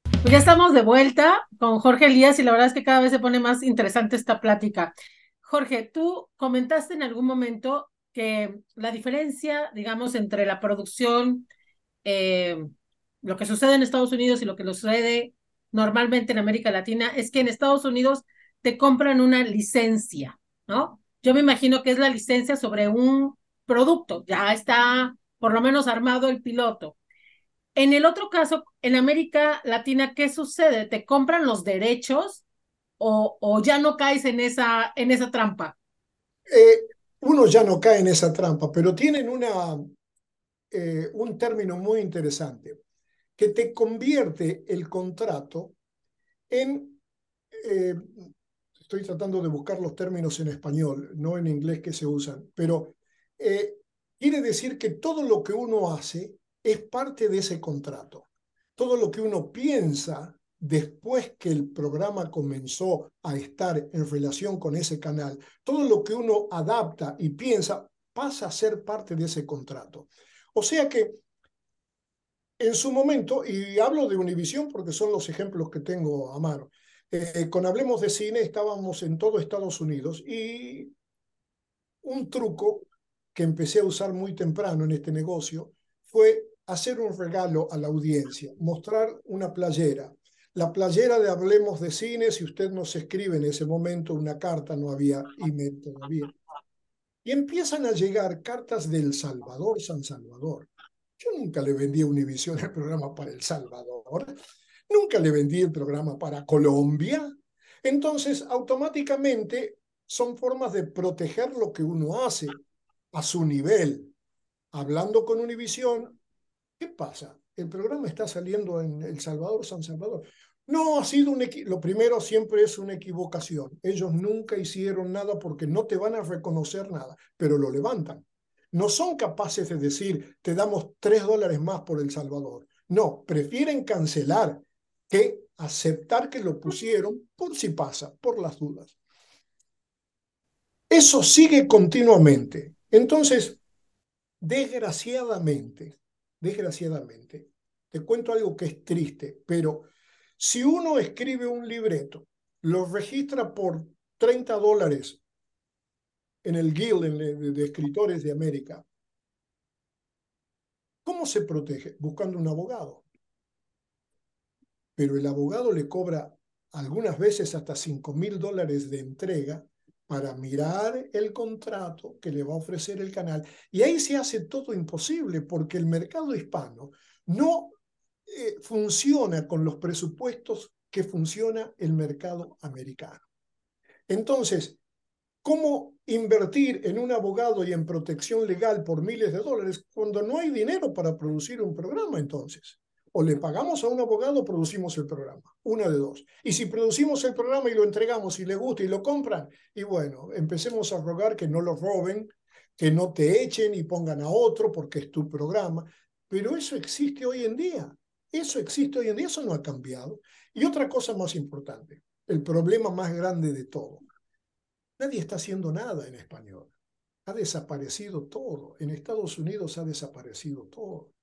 Pues ya estamos de vuelta con Jorge Elías y la verdad es que cada vez se pone más interesante esta plática. Jorge, tú comentaste en algún momento que la diferencia, digamos, entre la producción, eh, lo que sucede en Estados Unidos y lo que sucede normalmente en América Latina es que en Estados Unidos te compran una licencia, ¿no? Yo me imagino que es la licencia sobre un producto, ya está por lo menos armado el piloto. En el otro caso, en América Latina, ¿qué sucede? ¿Te compran los derechos o, o ya no caes en esa, en esa trampa? Eh, uno ya no cae en esa trampa, pero tienen una, eh, un término muy interesante que te convierte el contrato en, eh, estoy tratando de buscar los términos en español, no en inglés que se usan, pero eh, quiere decir que todo lo que uno hace es parte de ese contrato. Todo lo que uno piensa después que el programa comenzó a estar en relación con ese canal, todo lo que uno adapta y piensa pasa a ser parte de ese contrato. O sea que en su momento, y hablo de Univisión porque son los ejemplos que tengo a mano, eh, con Hablemos de Cine estábamos en todo Estados Unidos y un truco que empecé a usar muy temprano en este negocio fue hacer un regalo a la audiencia, mostrar una playera. La playera de Hablemos de Cine, si usted nos escribe en ese momento una carta, no había email todavía. Y empiezan a llegar cartas del Salvador, San Salvador, yo nunca le vendí a Univision el programa para El Salvador, nunca le vendí el programa para Colombia. Entonces, automáticamente son formas de proteger lo que uno hace a su nivel. Hablando con Univision, ¿qué pasa? El programa está saliendo en El Salvador, San Salvador. No ha sido un lo primero siempre es una equivocación. Ellos nunca hicieron nada porque no te van a reconocer nada, pero lo levantan no son capaces de decir, te damos tres dólares más por El Salvador. No, prefieren cancelar que aceptar que lo pusieron por si pasa, por las dudas. Eso sigue continuamente. Entonces, desgraciadamente, desgraciadamente, te cuento algo que es triste, pero si uno escribe un libreto, lo registra por 30 dólares en el Guild de, Escritores de América. ¿Cómo se protege? Buscando un abogado. Pero el abogado le cobra algunas veces hasta 5 mil dólares de entrega para mirar el contrato que le va a ofrecer el canal. Y ahí se hace todo imposible porque el mercado hispano no eh, funciona con los presupuestos que funciona el mercado americano. Entonces, ¿Cómo invertir en un abogado y en protección legal por miles de dólares cuando no hay dinero para producir un programa entonces? O le pagamos a un abogado o producimos el programa. Una de dos. Y si producimos el programa y lo entregamos y le gusta y lo compran, y bueno, empecemos a rogar que no lo roben, que no te echen y pongan a otro porque es tu programa. Pero eso existe hoy en día. Eso existe hoy en día, eso no ha cambiado. Y otra cosa más importante, el problema más grande de todo Nadie está haciendo nada en español. Ha desaparecido todo. En Estados Unidos ha desaparecido todo.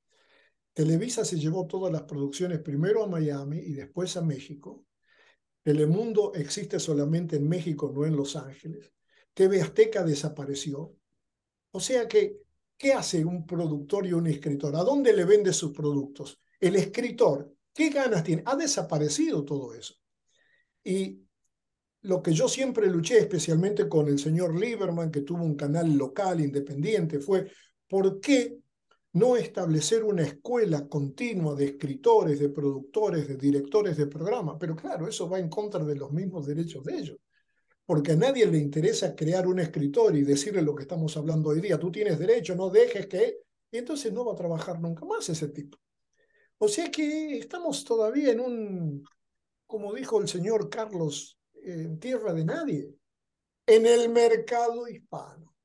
Televisa se llevó todas las producciones primero a Miami y después a México. Telemundo existe solamente en México, no en Los Ángeles. TV Azteca desapareció. O sea que, ¿qué hace un productor y un escritor? ¿A dónde le vende sus productos? El escritor, ¿qué ganas tiene? Ha desaparecido todo eso. Y lo que yo siempre luché, especialmente con el señor Lieberman, que tuvo un canal local independiente, fue ¿por qué no establecer una escuela continua de escritores, de productores, de directores de programa? Pero claro, eso va en contra de los mismos derechos de ellos, porque a nadie le interesa crear un escritor y decirle lo que estamos hablando hoy día, tú tienes derecho, no dejes que... Y entonces no va a trabajar nunca más ese tipo. O sea que estamos todavía en un, como dijo el señor Carlos, en tierra de nadie, en el mercado hispano.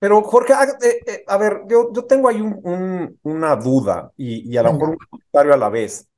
Pero Jorge, a, eh, eh, ver, yo, yo tengo ahí un, una duda y, a lo mejor un comentario a la vez.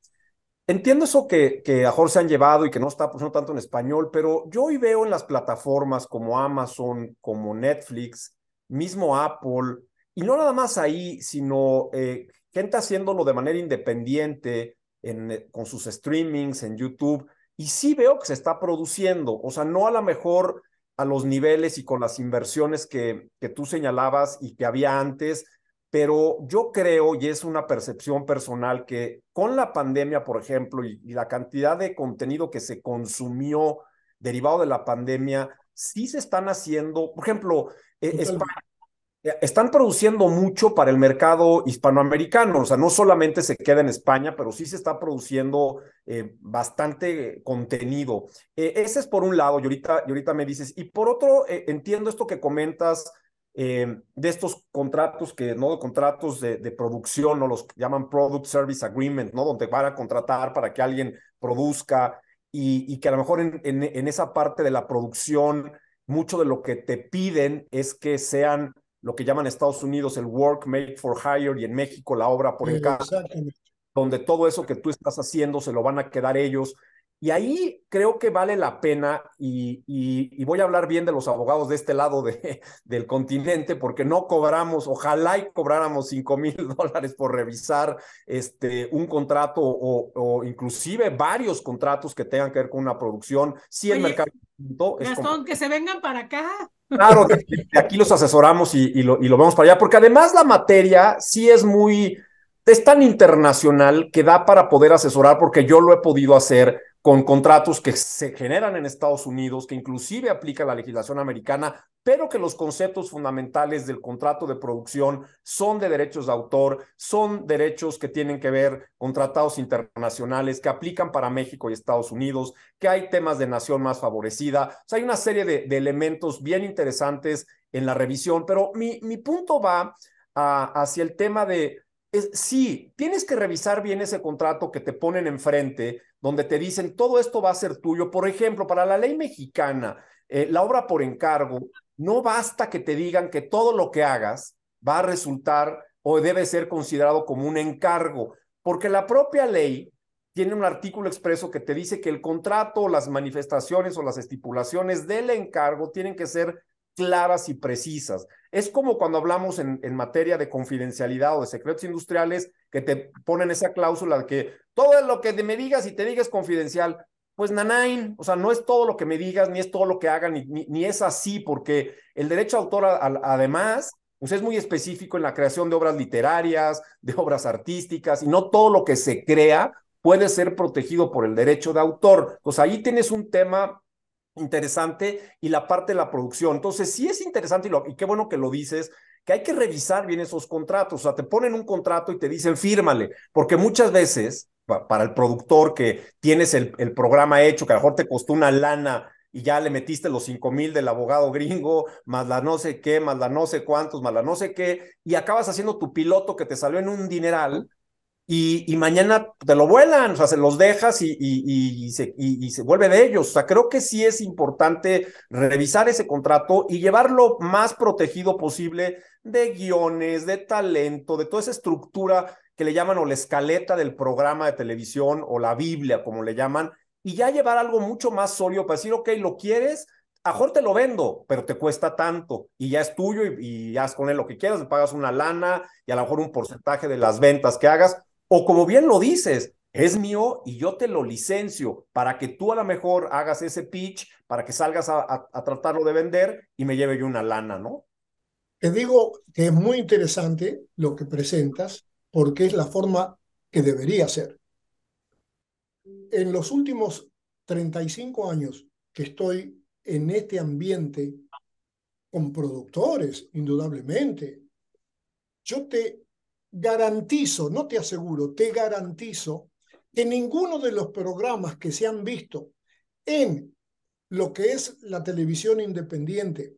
Entiendo eso que, que a Jorge se han llevado y que no está pues, no tanto en español, pero yo hoy veo en las plataformas como Amazon, como Netflix, mismo Apple, y no nada más ahí, sino eh, gente haciéndolo de manera independiente en, con sus streamings en YouTube, y sí veo que se está produciendo, o sea, no a lo mejor a los niveles y con las inversiones que, que tú señalabas y que había antes, pero yo creo, y es una percepción personal, que con la pandemia, por ejemplo, y, la cantidad de contenido que se consumió derivado de la pandemia, sí se están haciendo, por ejemplo, eh, eh, están produciendo mucho para el mercado hispanoamericano, o sea, no solamente se queda en España, pero sí se está produciendo eh, bastante contenido. ese es por un lado, y ahorita, y ahorita me dices, y por otro, entiendo esto que comentas de estos contratos que, ¿no? Contratos de, de producción, ¿no? Los llaman Product Service Agreement, ¿no? Donde van a contratar para que alguien produzca y, que a lo mejor en esa parte de la producción, mucho de lo que te piden es que sean lo que llaman Estados Unidos el work made for hire y en México la obra por encargo, donde todo eso que tú estás haciendo se lo van a quedar ellos. Y ahí creo que vale la pena, y, y, voy a hablar bien de los abogados de este lado de, del continente, porque no cobramos, ojalá y cobráramos 5 mil dólares por revisar este, un contrato o, o, inclusive varios contratos que tengan que ver con una producción. Si el mercado... Gastón, que se vengan para acá. Claro, aquí los asesoramos y, y, lo, y lo vamos para allá, porque además la materia sí es muy, es tan internacional que da para poder asesorar, porque yo lo he podido hacer con contratos que se generan en Estados Unidos, que inclusive aplica la legislación americana, pero que los conceptos fundamentales del contrato de producción son de derechos de autor, son derechos que tienen que ver con tratados internacionales que aplican para México y Estados Unidos, que hay temas de nación más favorecida. O sea, hay una serie de, elementos bien interesantes en la revisión, pero mi, mi punto va hacia el tema de sí, tienes que revisar bien ese contrato que te ponen enfrente, donde te dicen todo esto va a ser tuyo. Por ejemplo, para la ley mexicana, eh, la obra por encargo, no basta que te digan que todo lo que hagas va a resultar o debe ser considerado como un encargo, porque la propia ley tiene un artículo expreso que te dice que el contrato, las manifestaciones o las estipulaciones del encargo tienen que ser claras y precisas. Es como cuando hablamos en, materia de confidencialidad o de secretos industriales, que te ponen esa cláusula de que todo lo que me digas y te digas confidencial. Pues nanain, o sea, no es todo lo que me digas, ni es todo lo que hagan, ni, ni, es así, porque el derecho de autor, además, pues es muy específico en la creación de obras literarias, de obras artísticas, y no todo lo que se crea puede ser protegido por el derecho de autor. Pues ahí tienes un tema interesante y la parte de la producción. Entonces, sí es interesante y, lo, qué bueno que lo dices, que hay que revisar bien esos contratos. O sea, te ponen un contrato y te dicen fírmale, porque muchas veces para el productor que tienes el, el programa hecho, que a lo mejor te costó una lana y ya le metiste los cinco mil del abogado gringo, más la no sé qué, más la no sé cuántos, más la no sé qué, y acabas haciendo tu piloto que te salió en un dineral y, mañana te lo vuelan, o sea, se los dejas y, se, y, se vuelve de ellos. O sea, creo que sí es importante revisar ese contrato y llevarlo más protegido posible de guiones, de talento, de toda esa estructura que le llaman o la escaleta del programa de televisión o la Biblia, como le llaman, y ya llevar algo mucho más sólido para decir, ok, lo quieres, mejor te lo vendo, pero te cuesta tanto y ya es tuyo y, y haz con él lo que quieras, le pagas una lana y a lo mejor un porcentaje de las ventas que hagas, o como bien lo dices, es mío y yo te lo licencio para que tú a lo mejor hagas ese pitch, para que salgas a, tratarlo de vender y me lleve yo una lana, ¿no? Te digo que es muy interesante lo que presentas porque es la forma que debería ser. En los últimos 35 años que estoy en este ambiente con productores, indudablemente, yo te garantizo, no te aseguro, te garantizo que ninguno de los programas que se han visto en lo que es la televisión independiente,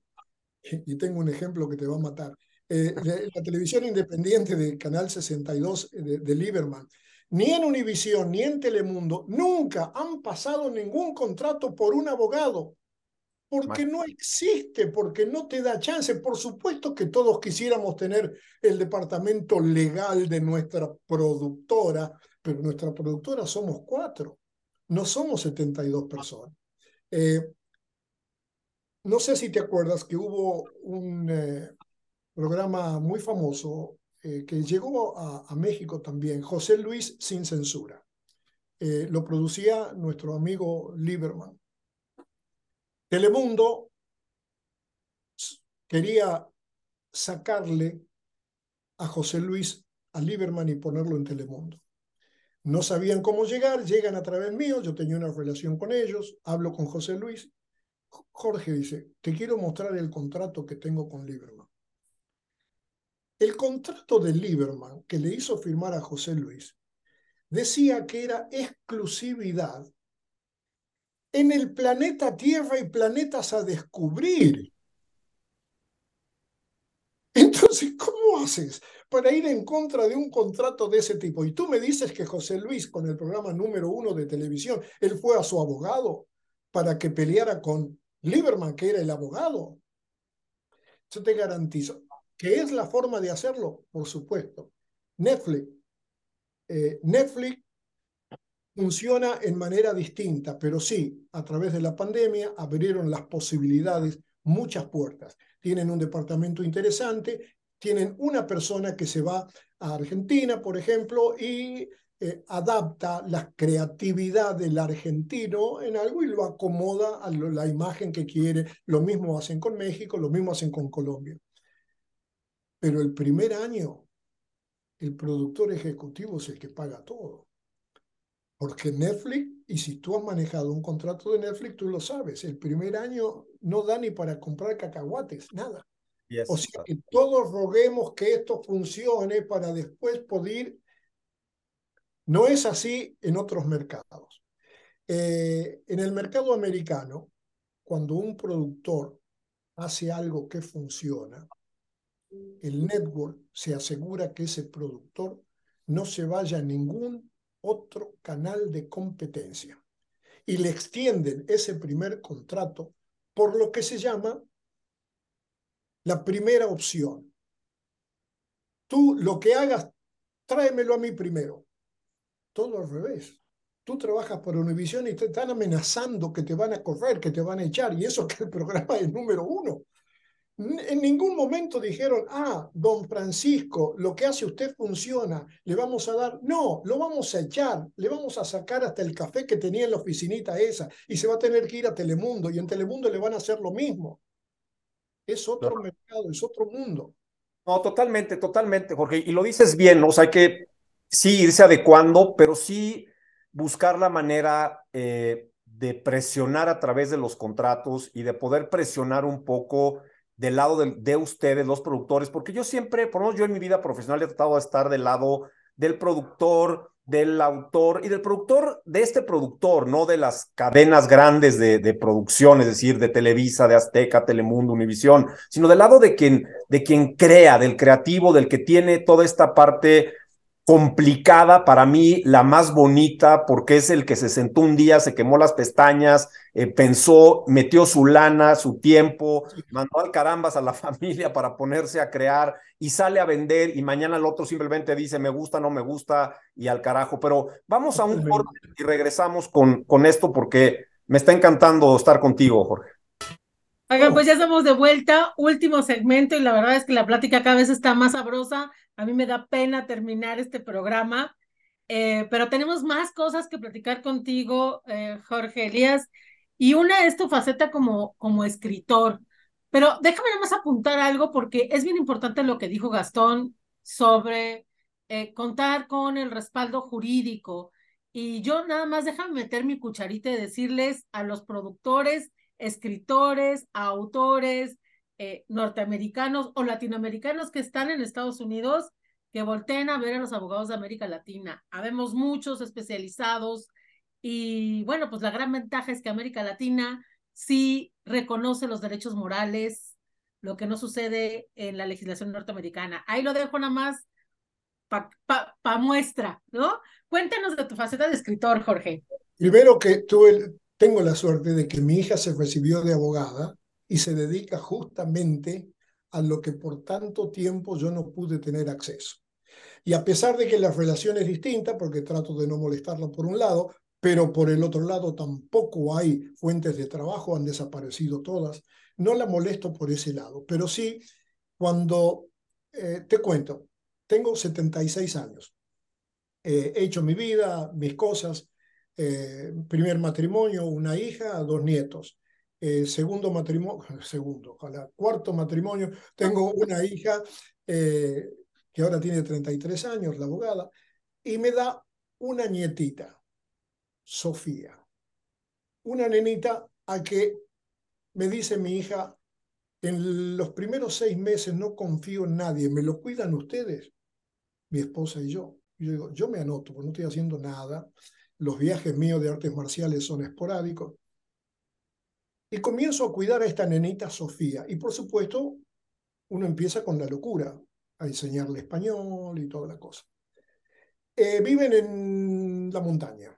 y tengo un ejemplo que te va a matar, eh, la, televisión independiente de Canal 62 de, de Lieberman, ni en Univisión, ni en Telemundo, nunca han pasado ningún contrato por un abogado porque no existe, porque no te da chance. Por supuesto que todos quisiéramos tener el departamento legal de nuestra productora, pero nuestra productora somos cuatro, no somos 72 personas. Eh, no sé si te acuerdas que hubo un eh, programa muy famoso eh, que llegó a, a, México también, José Luis sin censura. lo producía nuestro amigo Lieberman. Telemundo quería sacarle a José Luis a Lieberman y ponerlo en Telemundo. No sabían cómo llegar, llegan a través mío, yo tenía una relación con ellos, hablo con José Luis. Jorge dice, te quiero mostrar el contrato que tengo con Lieberman. El contrato de Lieberman que le hizo firmar a José Luis decía que era exclusividad en el planeta Tierra hay planetas a descubrir. Entonces, ¿cómo haces para ir en contra de un contrato de ese tipo? Y tú me dices que José Luis, con el programa número uno de televisión, él fue a su abogado para que peleara con Lieberman, que era el abogado. Yo te garantizo que es la forma de hacerlo, por supuesto. Netflix. Eh, Netflix funciona en manera distinta, pero sí, a través de la pandemia abrieron las posibilidades, muchas puertas. Tienen un departamento interesante, tienen una persona que se va a Argentina, por ejemplo, y eh, adapta la creatividad del argentino en algo y lo acomoda a la imagen que quiere. Lo mismo hacen con México, lo mismo hacen con Colombia. Pero el primer año, el productor ejecutivo es el que paga todo. Porque Netflix, y si tú has manejado un contrato de Netflix, tú lo sabes, el primer año no da ni para comprar cacahuates, nada. o sea que todos roguemos que esto funcione para después poder... No es así en otros mercados. Eh, en el mercado americano, cuando un productor hace algo que funciona, el network se asegura que ese productor no se vaya a ningún otro canal de competencia y le extienden ese primer contrato por lo que se llama la primera opción. Tú lo que hagas, tráemelo a mí primero. Todo al revés. Tú trabajas por Univision y te están amenazando que te van a correr, que te van a echar, y eso que el programa es número uno. En ningún momento dijeron, ah, don Francisco, lo que hace usted funciona, le vamos a dar. No, lo vamos a echar, le vamos a sacar hasta el café que tenía en la oficinita esa y se va a tener que ir a Telemundo y en Telemundo le van a hacer lo mismo. Es otro mercado, es otro mundo. No, totalmente, totalmente, Jorge. Y lo dices bien, ¿no? O sea, hay que sí irse adecuando, pero sí buscar la manera eh, de presionar a través de los contratos y de poder presionar un poco del lado de, ustedes, los productores, porque yo siempre, por lo menos yo en mi vida profesional he tratado de estar del lado del productor, del autor y del productor, de este productor, no de las cadenas grandes de, de, producción, es decir, de Televisa, de Azteca, Telemundo, Univisión, sino del lado de quien, de quien crea, del creativo, del que tiene toda esta parte complicada, para mí la más bonita, porque es el que se sentó un día, se quemó las pestañas, eh, pensó, metió su lana, su tiempo, mandó al carambas a la familia para ponerse a crear y sale a vender y mañana el otro simplemente dice me gusta, no me gusta y al carajo. Pero vamos a un corte y regresamos con, con esto porque me está encantando estar contigo, Jorge. Oigan, pues ya estamos de vuelta, último segmento y la verdad es que la plática cada vez está más sabrosa. A mí me da pena terminar este programa, eh, pero tenemos más cosas que platicar contigo, eh, Jorge Elías, y una es tu faceta como, como escritor. Pero déjame nada más apuntar algo porque es bien importante lo que dijo Gastón sobre eh, contar con el respaldo jurídico. Y yo nada más déjame meter mi cucharita y decirles a los productores escritores, autores eh, norteamericanos o latinoamericanos que están en Estados Unidos que volteen a ver a los abogados de América Latina. Habemos muchos especializados y bueno, pues la gran ventaja es que América Latina sí reconoce los derechos morales, lo que no sucede en la legislación norteamericana. Ahí lo dejo nada más para pa, muestra, ¿no? Cuéntanos de tu faceta de escritor, Jorge. Primero que tuve, tengo la suerte de que mi hija se recibió de abogada y se dedica justamente a lo que por tanto tiempo yo no pude tener acceso. Y a pesar de que la relación es distinta, porque trato de no molestarla por un lado, pero por el otro lado tampoco hay fuentes de trabajo, han desaparecido todas, no la molesto por ese lado, pero sí cuando, eh, te cuento, tengo 76 años, eh, he hecho mi vida, mis cosas, eh, primer matrimonio, una hija, dos nietos. Segundo matrimonio, segundo, ojalá, cuarto matrimonio, tengo una hija que ahora tiene 33 años, la abogada, y me da una nietita, Sofía, una nenita a que me dice mi hija, en los primeros seis meses no confío en nadie, ¿me lo cuidan ustedes? Mi esposa y yo. yo digo, yo me anoto, porque no estoy haciendo nada, los viajes míos de artes marciales son esporádicos. Y comienzo a cuidar a esta nenita Sofía. Y por supuesto, uno empieza con la locura a enseñarle español y toda la cosa. Eh, viven en la montaña.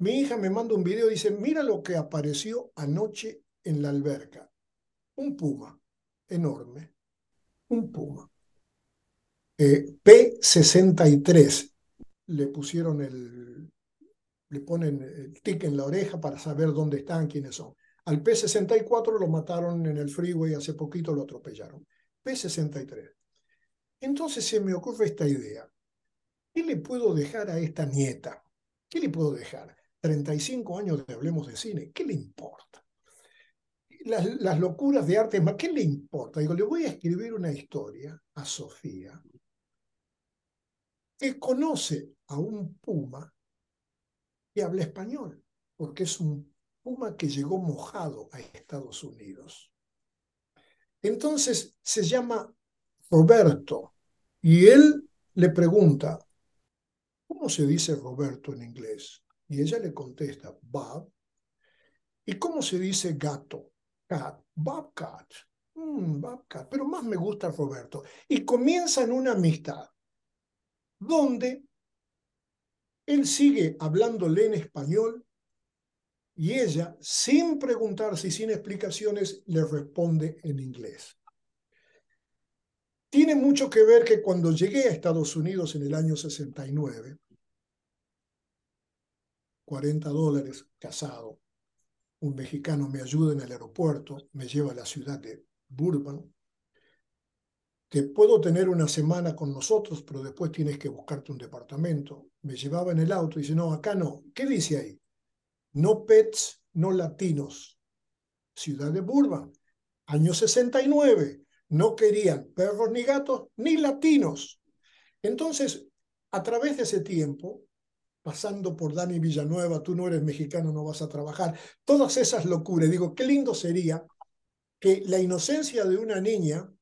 Mi hija me manda un video y dice, mira lo que apareció anoche en la alberca. Un puma enorme, un puma. Eh, P63 le pusieron el, le ponen el tic en la oreja para saber dónde están, quiénes son. Al P64 lo mataron en el freeway, hace poquito lo atropellaron. P63. Entonces se me ocurre esta idea. ¿Qué le puedo dejar a esta nieta? ¿Qué le puedo dejar? 35 años de Hablemos de Cine, ¿qué le importa? Las, locuras de arte, ¿qué le importa? Digo, le voy a escribir una historia a Sofía que conoce a un puma que habla español, porque es un que llegó mojado a Estados Unidos. Entonces se llama Roberto. Y él le pregunta, ¿cómo se dice Roberto en inglés? Y ella le contesta, Bob. ¿Y cómo se dice gato? Cat. Bobcat. Mm, Bobcat. Pero más me gusta Roberto. Y comienzan una amistad donde él sigue hablándole en español y ella, sin preguntarse y sin explicaciones, le responde en inglés. Tiene mucho que ver que cuando llegué a Estados Unidos en el año 69, 40 dólares, casado, un mexicano me ayuda en el aeropuerto, me lleva a la ciudad de Burbank, que puedo tener una semana con nosotros, pero después tienes que buscarte un departamento. Me llevaba en el auto y dice, no, acá no. ¿Qué dice ahí? No pets, no latinos. Ciudad de Burbank, año 69 no querían perros ni gatos ni latinos. Entonces, a través de ese tiempo, pasando por Dani Villanueva, tú no eres mexicano, no vas a trabajar, todas esas locuras, digo, qué lindo sería que la inocencia de una niña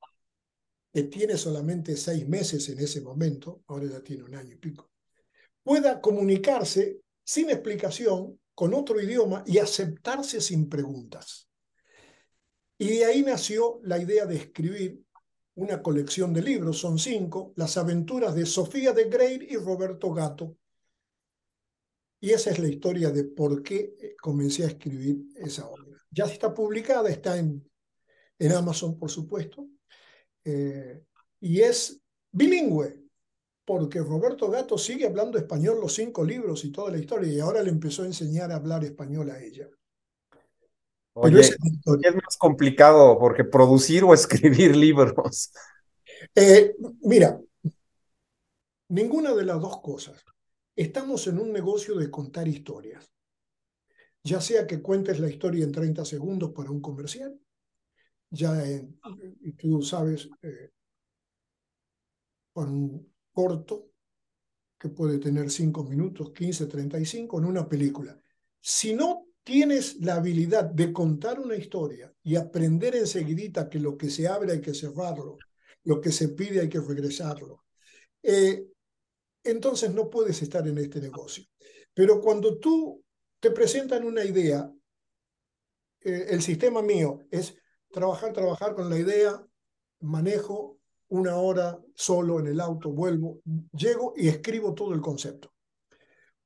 que tiene solamente seis meses en ese momento, ahora ya tiene un año y pico, pueda comunicarse sin explicación con otro idioma y aceptarse sin preguntas. Y de ahí nació la idea de escribir una colección de libros, son cinco, Las aventuras de Sofía de Grey y Roberto Gato. Y esa es la historia de por qué eh, comencé a escribir esa obra. Ya está publicada, está en, en Amazon, por supuesto, eh, y es bilingüe, porque Roberto Gato sigue hablando español los cinco libros y toda la historia, y ahora le empezó a enseñar a hablar español a ella. Oye, es, más complicado porque producir o escribir libros. Eh, mira, ninguna de las dos cosas. Estamos en un negocio de contar historias. Ya sea que cuentes la historia en 30 segundos para un comercial, ya en, tú sabes, eh, un corto que puede tener 5 minutos, 15, 35 en una película. Si no tienes la habilidad de contar una historia y aprender enseguidita que lo que se abre hay que cerrarlo, lo que se pide hay que regresarlo, eh, entonces no puedes estar en este negocio. Pero cuando tú te presentan una idea, eh, el sistema mío es, trabajar, trabajar con la idea, manejo una hora solo en el auto, vuelvo, llego y escribo todo el concepto.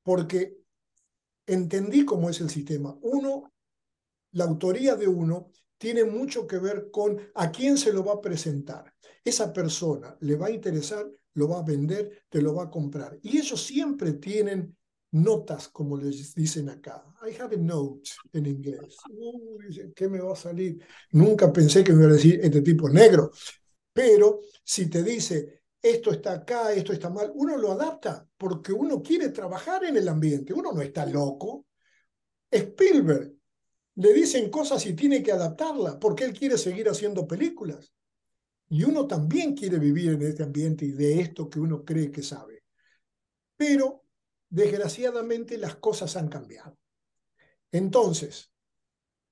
Porque entendí cómo es el sistema. Uno, la autoría de uno tiene mucho que ver con a quién se lo va a presentar. Esa persona le va a interesar, lo va a vender, te lo va a comprar. Y ellos siempre tienen notas, como les dicen acá. I have a note en inglés. ¿Qué me va a salir? Nunca pensé que me iba a decir este tipo negro. Pero si te dice, esto está acá, esto está mal, uno lo adapta porque uno quiere trabajar en el ambiente. Uno no está loco. Spielberg le dicen cosas y tiene que adaptarlas porque él quiere seguir haciendo películas. Y uno también quiere vivir en este ambiente y de esto que uno cree que sabe. Pero desgraciadamente las cosas han cambiado. Entonces,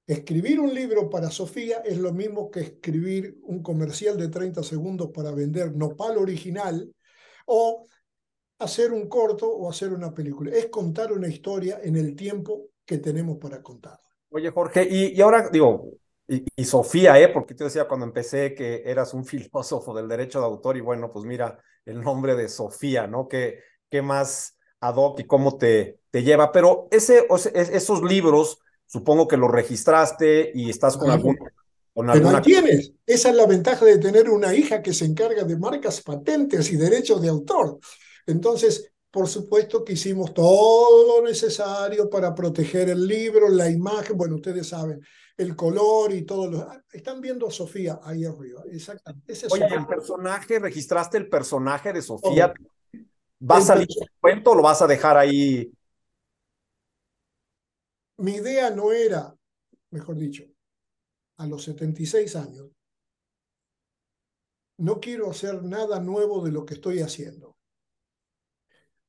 escribir un libro para Sofía es lo mismo que escribir un comercial de 30 segundos para vender nopal original o hacer un corto o hacer una película. Es contar una historia en el tiempo que tenemos para contar. Oye, Jorge, y, ahora digo, y, Sofía, ¿eh? Porque te decía cuando empecé que eras un filósofo del derecho de autor y bueno, pues mira, el nombre de Sofía, ¿no? ¿Qué, qué más ad hoc y cómo te, te lleva. Pero ese, esos libros, supongo que los registraste y estás con algún... Con alguna... tienes. Esa es la ventaja de tener una hija que se encarga de marcas, patentes y derechos de autor. Entonces, por supuesto que hicimos todo lo necesario para proteger el libro, la imagen, bueno, ustedes saben, el color y todo lo... Están viendo a Sofía ahí arriba, exactamente. Oye, el personaje, registraste el personaje de Sofía. ¿Va a salir el cuento o lo vas a dejar ahí? Mi idea no era, mejor dicho, a los 76 años, no quiero hacer nada nuevo de lo que estoy haciendo.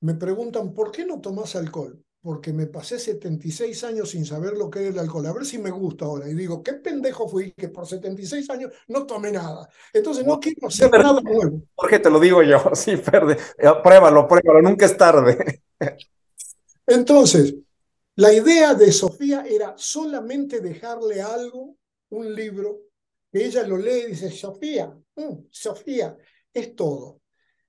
Me preguntan, ¿por qué no tomas alcohol? Porque me pasé 76 años sin saber lo que era el alcohol. A ver si me gusta ahora. Y digo, ¿qué pendejo fui que por 76 años no tomé nada? Entonces no, quiero hacer nada nuevo. Jorge, te lo digo yo, sí, Perde. Eh, pruébalo, pruébalo, nunca es tarde. Entonces, la idea de Sofía era solamente dejarle algo, un libro, que ella lo lee y dice, Sofía, mm, Sofía, es todo.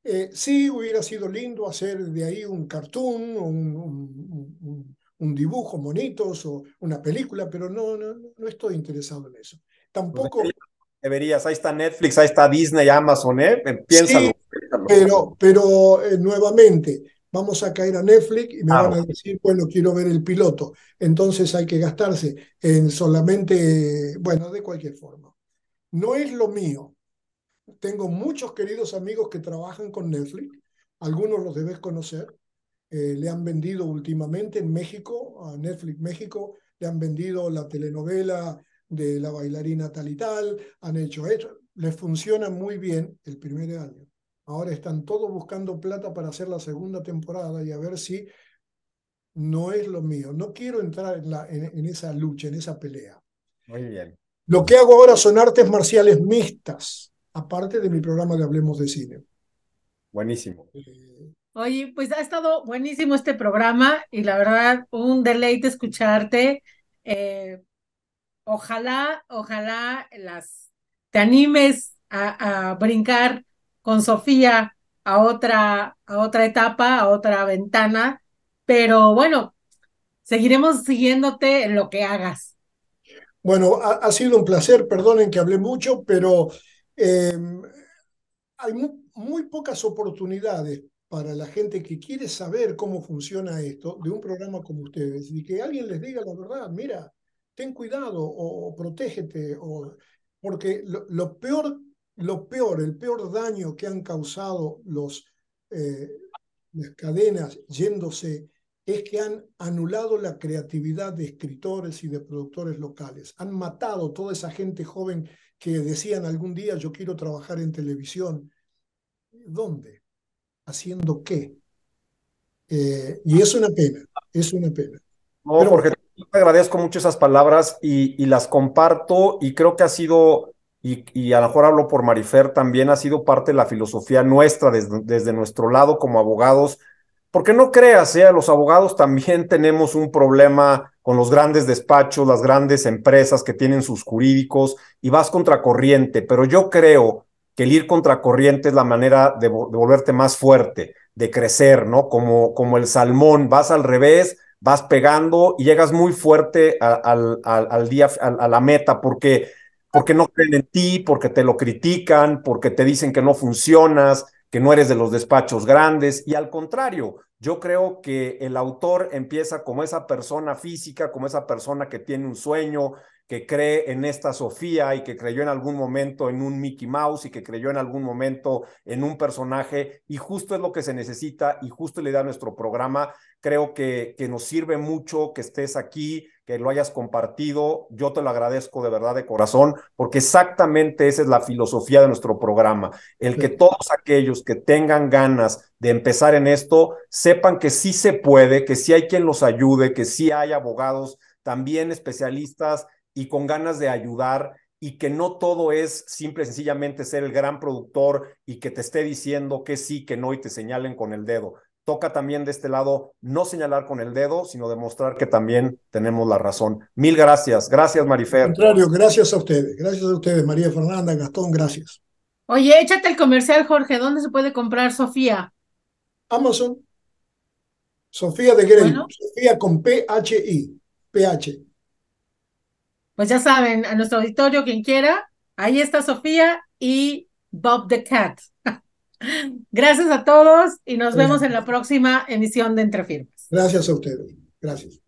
Eh, sí, hubiera sido lindo hacer de ahí un cartoon, un, un, dibujo, monitos o una película, pero no, no, no estoy interesado en eso. Tampoco... Deberías, ahí está Netflix, ahí está Disney, Amazon, ¿eh? Piénsalo. pero, pero eh, nuevamente, vamos a caer a Netflix y me van a decir, bueno, quiero ver el piloto. Entonces hay que gastarse en solamente, bueno, de cualquier forma. No es lo mío, tengo muchos queridos amigos que trabajan con Netflix, algunos los debes conocer, eh, le han vendido últimamente en México, a Netflix México, le han vendido la telenovela de la bailarina tal y tal, han hecho esto, les funciona muy bien el primer año. Ahora están todos buscando plata para hacer la segunda temporada y a ver si no es lo mío. No quiero entrar en, la, en esa lucha, en esa pelea. Muy bien. Lo que hago ahora son artes marciales mixtas aparte de mi programa de Hablemos de Cine. Buenísimo. Oye, pues ha estado buenísimo este programa y la verdad, un deleite escucharte. Eh, ojalá, ojalá las, te animes a, brincar con Sofía a otra, a otra etapa, a otra ventana, pero bueno, seguiremos siguiéndote en lo que hagas. Bueno, ha sido un placer, perdonen que hablé mucho, pero Em, hay muy, pocas oportunidades para la gente que quiere saber cómo funciona esto de un programa como ustedes y que alguien les diga la verdad, mira, ten cuidado o, protégete, o, porque lo, peor, lo peor, el peor daño que han causado los, eh, las cadenas yéndose es que han anulado la creatividad de escritores y de productores locales. Han matado toda esa gente joven que decían algún día yo quiero trabajar en televisión. ¿Dónde? ¿Haciendo qué? Eh, y es una pena, es una pena. No, Jorge, te agradezco mucho esas palabras y, las comparto y creo que ha sido, y, a lo mejor hablo por Marifer, también ha sido parte de la filosofía nuestra desde, desde nuestro lado como abogados, porque no creas, ¿eh? los abogados también tenemos un problema con los grandes despachos, las grandes empresas que tienen sus jurídicos y vas contracorriente, pero yo creo que el ir contracorriente es la manera de, volverte más fuerte, de crecer, ¿no? Como, como el salmón, vas al revés, vas pegando y llegas muy fuerte al, al, día, a la meta, porque, porque no creen en ti, porque te lo critican, porque te dicen que no funcionas, que no eres de los despachos grandes y al contrario, yo creo que el autor empieza como esa persona física, como esa persona que tiene un sueño, que cree en esta Sofía y que creyó en algún momento en un Mickey Mouse y que creyó en algún momento en un personaje y justo es lo que se necesita y justo le da nuestro programa. Creo que, que nos sirve mucho que estés aquí, que lo hayas compartido. Yo te lo agradezco de verdad de corazón porque exactamente esa es la filosofía de nuestro programa. El que todos aquellos que tengan ganas de empezar en esto sepan que sí se puede, que sí hay quien los ayude, que sí hay abogados también especialistas y con ganas de ayudar y que no todo es simple y sencillamente ser el gran productor y que te esté diciendo que sí, que no y te señalen con el dedo. Toca también de este lado no señalar con el dedo, sino demostrar que también tenemos la razón. Mil gracias. Gracias, Marifer. Al contrario, gracias a ustedes. Gracias a ustedes, María Fernanda, Gastón, gracias. Oye, échate el comercial, Jorge. ¿Dónde se puede comprar Sofía? Amazon. Sofía de Grey. Sofía con P-H-I. P-H pues ya saben, a nuestro auditorio, quien quiera, ahí está Sofía y Bob the Cat. Gracias a todos y nos vemos en la próxima emisión de Entre Firmas. Gracias a ustedes. Gracias.